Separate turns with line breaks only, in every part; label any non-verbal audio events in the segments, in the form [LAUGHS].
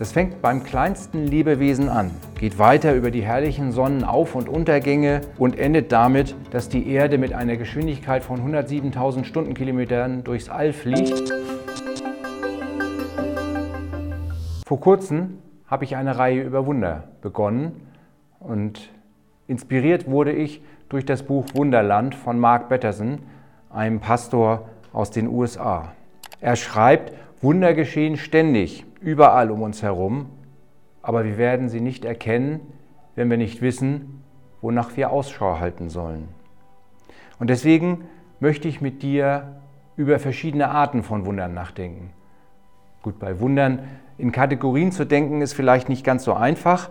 Das fängt beim kleinsten Lebewesen an, geht weiter über die herrlichen Sonnenauf- und Untergänge und endet damit, dass die Erde mit einer Geschwindigkeit von 107.000 Stundenkilometern durchs All fliegt. Vor kurzem habe ich eine Reihe über Wunder begonnen und inspiriert wurde ich durch das Buch Wunderland von Mark Batterson, einem Pastor aus den USA. Er schreibt, Wunder geschehen ständig, überall um uns herum, aber wir werden sie nicht erkennen, wenn wir nicht wissen, wonach wir Ausschau halten sollen. Und deswegen möchte ich mit dir über verschiedene Arten von Wundern nachdenken. Gut, bei Wundern in Kategorien zu denken ist vielleicht nicht ganz so einfach,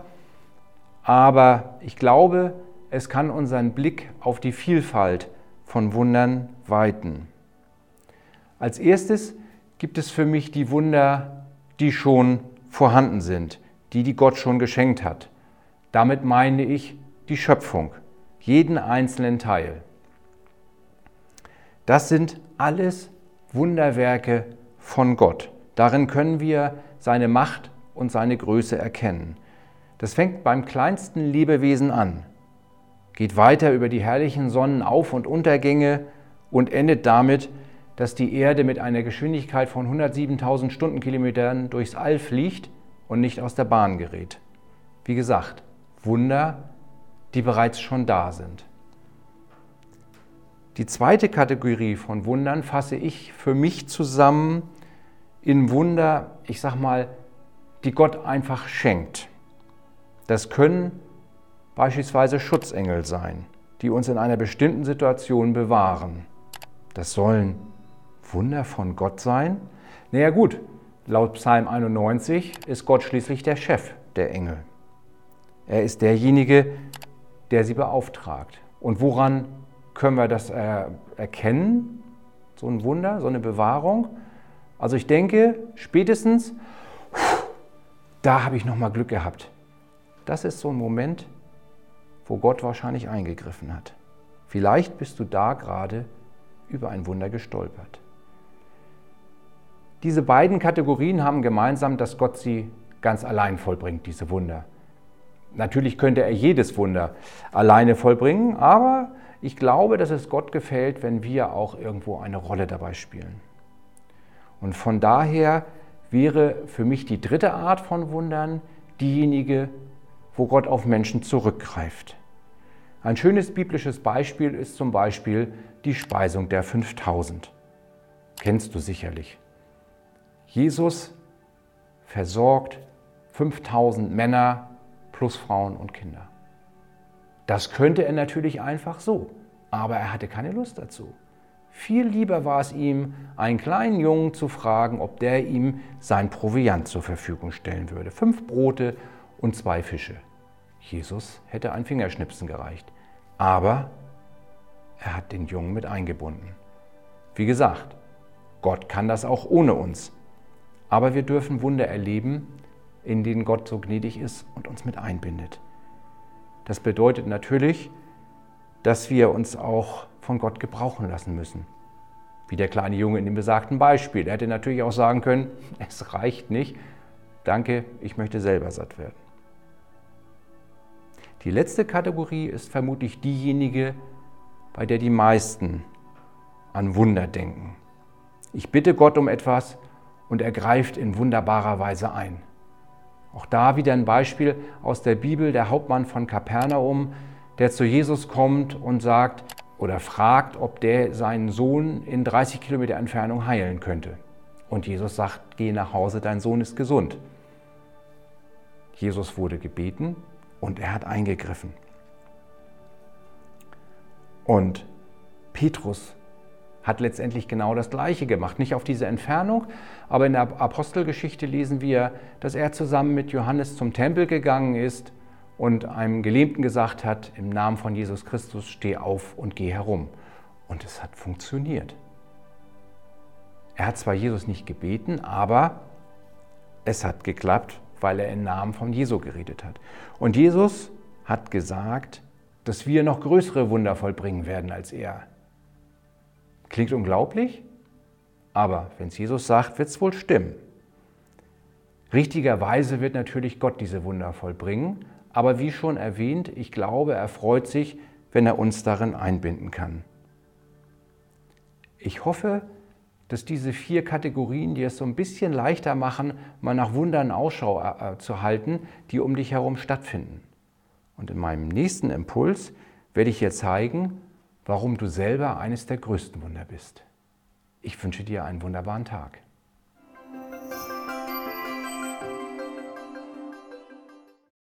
aber ich glaube, es kann unseren Blick auf die Vielfalt von Wundern weiten. Als erstes gibt es für mich die Wunder die schon vorhanden sind, die, die Gott schon geschenkt hat. Damit meine ich die Schöpfung, jeden einzelnen Teil. Das sind alles Wunderwerke von Gott. Darin können wir seine Macht und seine Größe erkennen. Das fängt beim kleinsten Lebewesen an, geht weiter über die herrlichen Sonnenauf- und Untergänge und endet damit, dass die Erde mit einer Geschwindigkeit von 107.000 Stundenkilometern durchs All fliegt und nicht aus der Bahn gerät. Wie gesagt, Wunder, die bereits schon da sind. Die zweite Kategorie von Wundern fasse ich für mich zusammen in Wunder, ich sag mal, die Gott einfach schenkt. Das können beispielsweise Schutzengel sein, die uns in einer bestimmten Situation bewahren. Das sollen Wunder von Gott sein? Naja gut, laut Psalm 91 ist Gott schließlich der Chef der Engel. Er ist derjenige, der sie beauftragt. Und woran können wir das erkennen? So ein Wunder, so eine Bewahrung? Also ich denke, spätestens, da habe ich nochmal Glück gehabt. Das ist so ein Moment, wo Gott wahrscheinlich eingegriffen hat. Vielleicht bist du da gerade über ein Wunder gestolpert. Diese beiden Kategorien haben gemeinsam, dass Gott sie ganz allein vollbringt, diese Wunder. Natürlich könnte er jedes Wunder alleine vollbringen, aber ich glaube, dass es Gott gefällt, wenn wir auch irgendwo eine Rolle dabei spielen. Und von daher wäre für mich die dritte Art von Wundern diejenige, wo Gott auf Menschen zurückgreift. Ein schönes biblisches Beispiel ist zum Beispiel die Speisung der 5000. Kennst du sicherlich. Jesus versorgt 5000 Männer plus Frauen und Kinder. Das könnte er natürlich einfach so, aber er hatte keine Lust dazu. Viel lieber war es ihm, einen kleinen Jungen zu fragen, ob der ihm sein Proviant zur Verfügung stellen würde. Fünf Brote und zwei Fische. Jesus hätte ein Fingerschnipsen gereicht. Aber er hat den Jungen mit eingebunden. Wie gesagt, Gott kann das auch ohne uns. Aber wir dürfen Wunder erleben, in denen Gott so gnädig ist und uns mit einbindet. Das bedeutet natürlich, dass wir uns auch von Gott gebrauchen lassen müssen. Wie der kleine Junge in dem besagten Beispiel. Er hätte natürlich auch sagen können, [LAUGHS] es reicht nicht, danke, ich möchte selber satt werden. Die letzte Kategorie ist vermutlich diejenige, bei der die meisten an Wunder denken. Ich bitte Gott um etwas und er greift in wunderbarer Weise ein. Auch da wieder ein Beispiel aus der Bibel, der Hauptmann von Kapernaum, der zu Jesus kommt und sagt oder fragt, ob der seinen Sohn in 30 Kilometer Entfernung heilen könnte. Und Jesus sagt, geh nach Hause, dein Sohn ist gesund. Jesus wurde gebeten und er hat eingegriffen. Und Petrus hat letztendlich genau das Gleiche gemacht. Nicht auf diese Entfernung, aber in der Apostelgeschichte lesen wir, dass er zusammen mit Johannes zum Tempel gegangen ist und einem Gelähmten gesagt hat, im Namen von Jesus Christus, steh auf und geh herum. Und es hat funktioniert. Er hat zwar Jesus nicht gebeten, aber es hat geklappt, weil er im Namen von Jesu geredet hat. Und Jesus hat gesagt, dass wir noch größere Wunder vollbringen werden als er. Klingt unglaublich, aber wenn es Jesus sagt, wird es wohl stimmen. Richtigerweise wird natürlich Gott diese Wunder vollbringen, aber wie schon erwähnt, ich glaube, er freut sich, wenn er uns darin einbinden kann. Ich hoffe, dass diese vier Kategorien dir es so ein bisschen leichter machen, mal nach Wundern Ausschau äh, zu halten, die um dich herum stattfinden. Und in meinem nächsten Impuls werde ich dir zeigen, warum du selber eines der größten Wunder bist. Ich wünsche dir einen wunderbaren Tag.